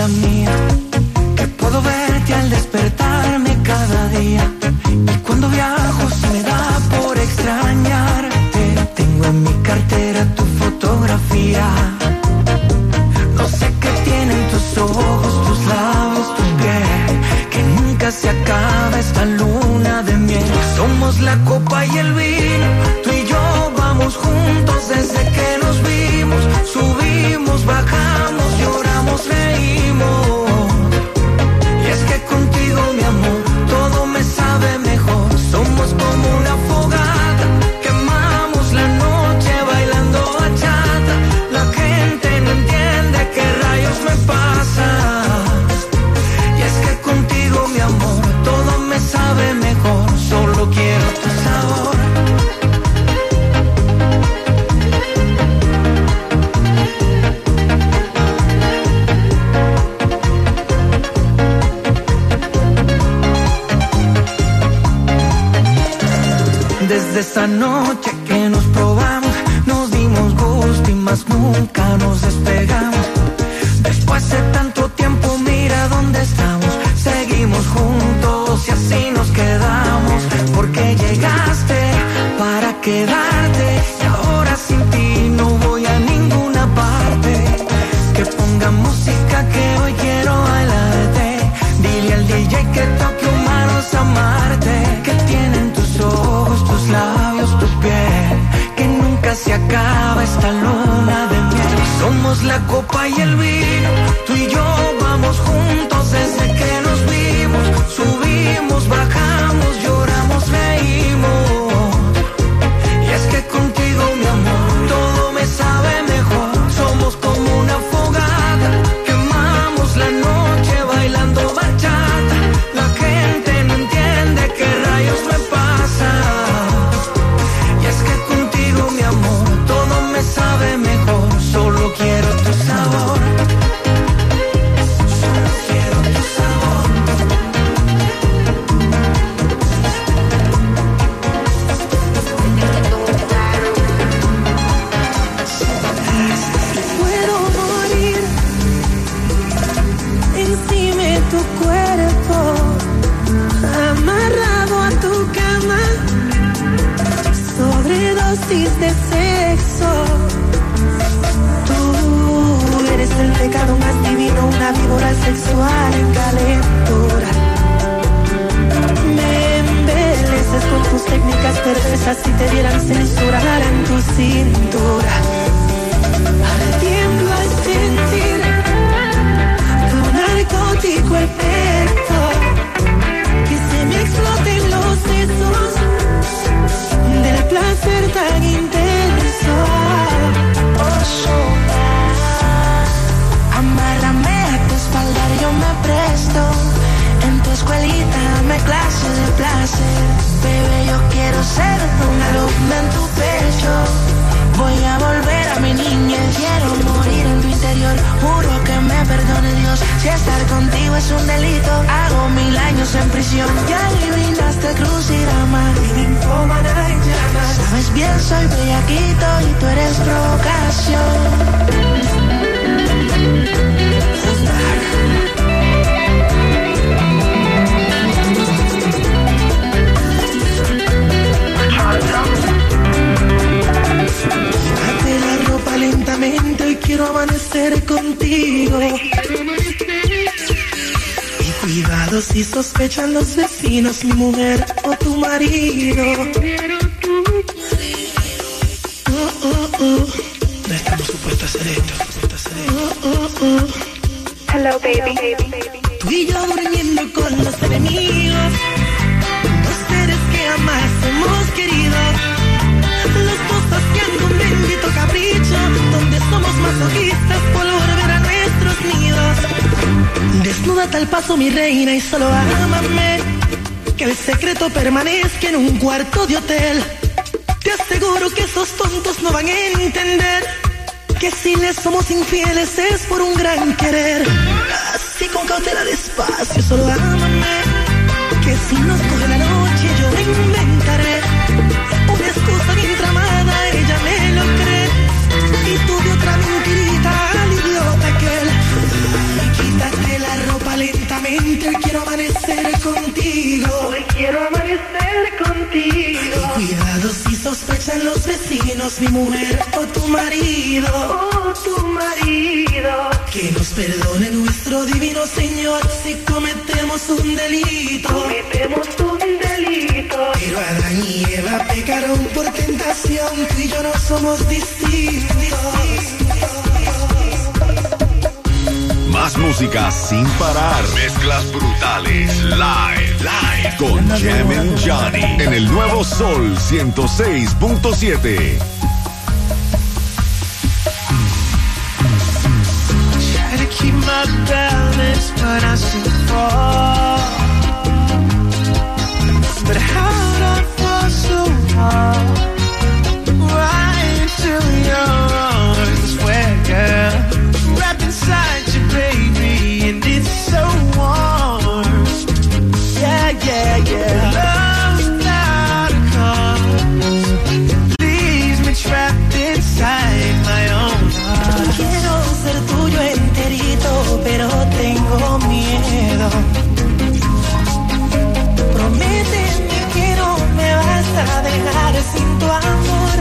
La mía, que puedo verte al despertarme cada día. Y cuando viajo se me da por extrañarte. Tengo en mi cartera tu fotografía. No sé qué tienen tus ojos, tus labios, tu piel. Que nunca se acaba esta luna de miel. Somos la copa y el vino, Esa noche pecado más divino, una víbora sexual en calentura. Me embeleces con tus técnicas perversas si te dieran censurar en tu cintura. Ardiendo al sentir tu narcótico efecto Que se me exploten los sesos Del placer tan intenso es un delito, hago mil años en prisión. Ya adivinaste crucigrama. Sabes bien, soy bellaquito y tú eres provocación. La lentamente y quiero amanecer contigo. Y cuidado si sospechan los vecinos, mi mujer o tu marido. Oh, oh, oh. No estamos supuestos a hacer esto. Hello, baby. Tú y yo durmiendo con los enemigos. Dos seres que jamás hemos querido. Los dos paseando un bendito capricho. Donde somos masoquistas por volver a nuestros nidos. Desnuda tal paso, mi reina, y solo ámame. Que el secreto permanezca en un cuarto de hotel. Te aseguro que esos tontos no van a entender que si les somos infieles es por un gran querer. Así con cautela despacio, solo ámame. Amanecer contigo. Hoy quiero amanecer contigo. Cuidado si sospechan los vecinos, mi mujer o tu marido. Oh, tu marido. Que nos perdone nuestro divino Señor si cometemos un delito. Cometemos un delito. Pero Adán y Eva pecaron por tentación, tú y yo no somos distintos. Música sin parar. Mezclas brutales. Live. Live. Con Jam and Johnny. En el nuevo Sol 106.7. Try to keep my balance, but I still fall. But how'd I fall so hard? Sin tu amor.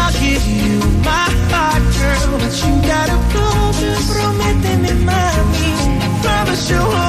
I'll give you my heart, girl, but you gotta promise. Prométeme, mami. Promise you'll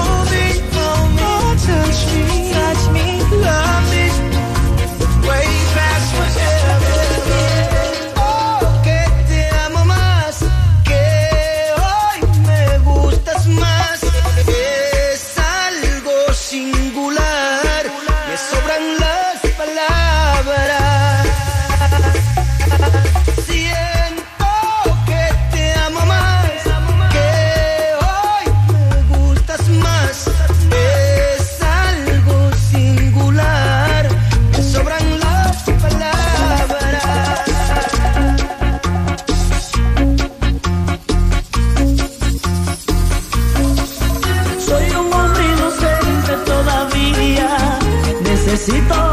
Necesito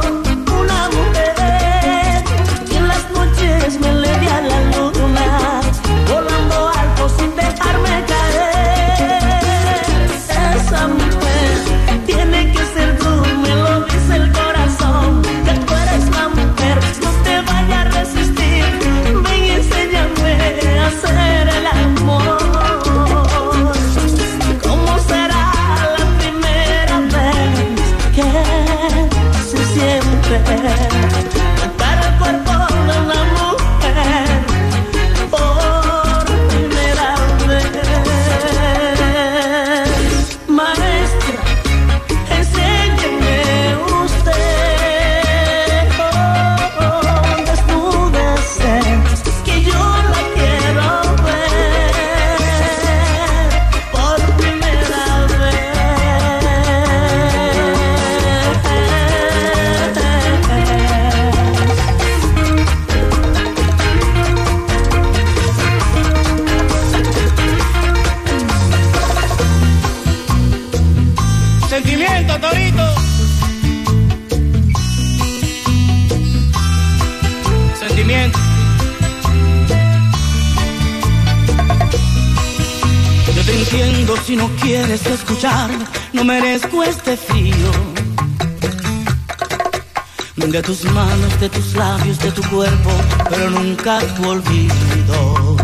si no quieres escuchar, no merezco este frío. De tus manos, de tus labios, de tu cuerpo, pero nunca tu olvido.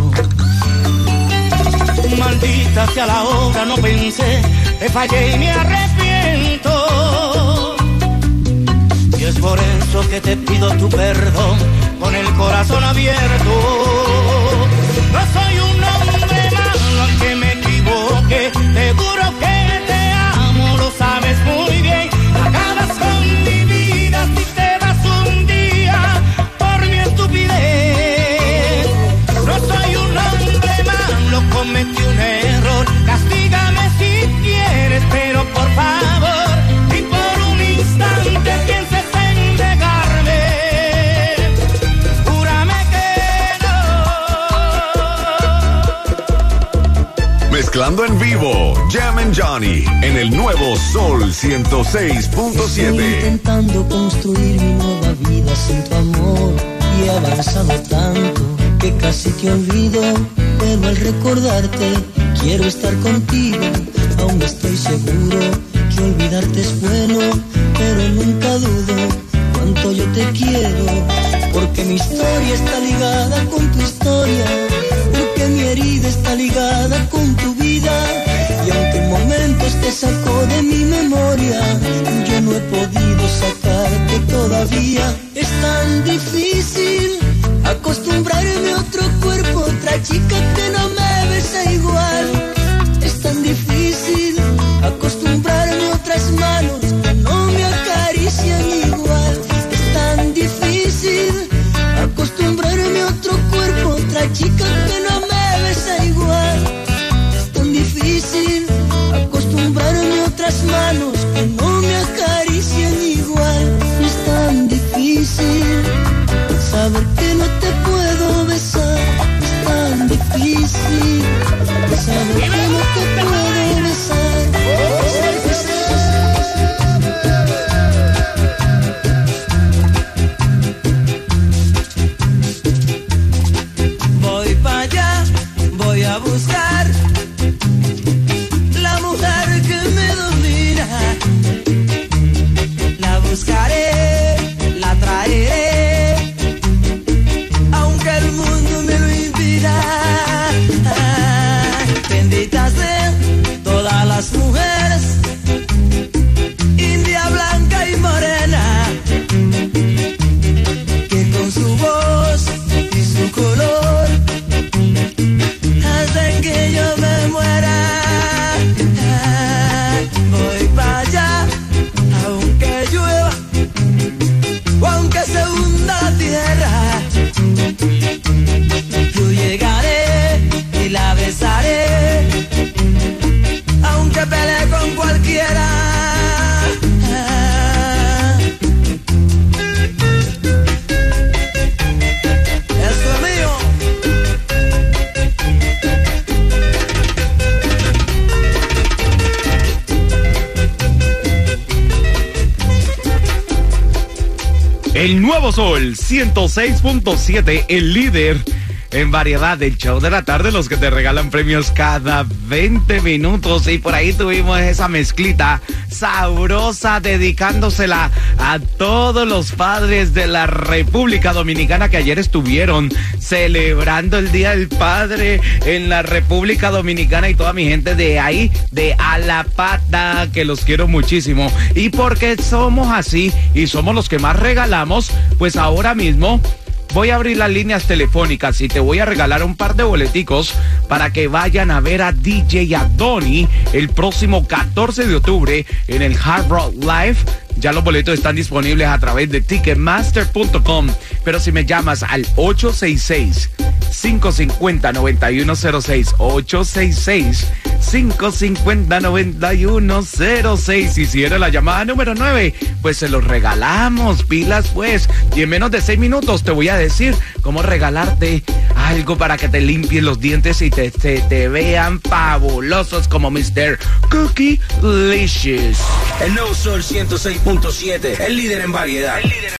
maldita sea la hora, no pensé, te fallé y me arrepiento. Y es por eso que te pido tu perdón con el corazón abierto. Johnny en el nuevo Sol Estoy 106.7. intentando construir mi nueva vida sin tu amor y he avanzado tanto que casi te olvido, pero al recordarte quiero estar contigo. Aún estoy seguro que olvidarte es bueno, pero nunca dudo cuánto yo te quiero, porque mi historia está ligada con tu historia, porque mi herida está ligada con tu vida. Te sacó de mi memoria, yo no he podido sacarte todavía. Es tan difícil acostumbrarme a otro buscaré, El nuevo Sol 106.7, el líder en variedad del show de la tarde, los que te regalan premios cada 20 minutos. Y por ahí tuvimos esa mezclita sabrosa dedicándosela a todos los padres de la República Dominicana que ayer estuvieron celebrando el Día del Padre en la República Dominicana y toda mi gente de ahí, de Alapata, que los quiero muchísimo. Y porque somos así y somos los que más regalamos, pues ahora mismo voy a abrir las líneas telefónicas y te voy a regalar un par de boleticos para que vayan a ver a DJ Adoni el próximo 14 de octubre en el Hard Rock Live. Ya los boletos están disponibles a través de ticketmaster.com. Pero si me llamas al 866 550 9106 866 550 9106 y si era la llamada número 9 pues se los regalamos pilas pues y en menos de 6 minutos te voy a decir cómo regalarte algo para que te limpies los dientes y te, te, te vean fabulosos como Mr. Cookie Licious El nuevo Sol 106.7, el líder en variedad.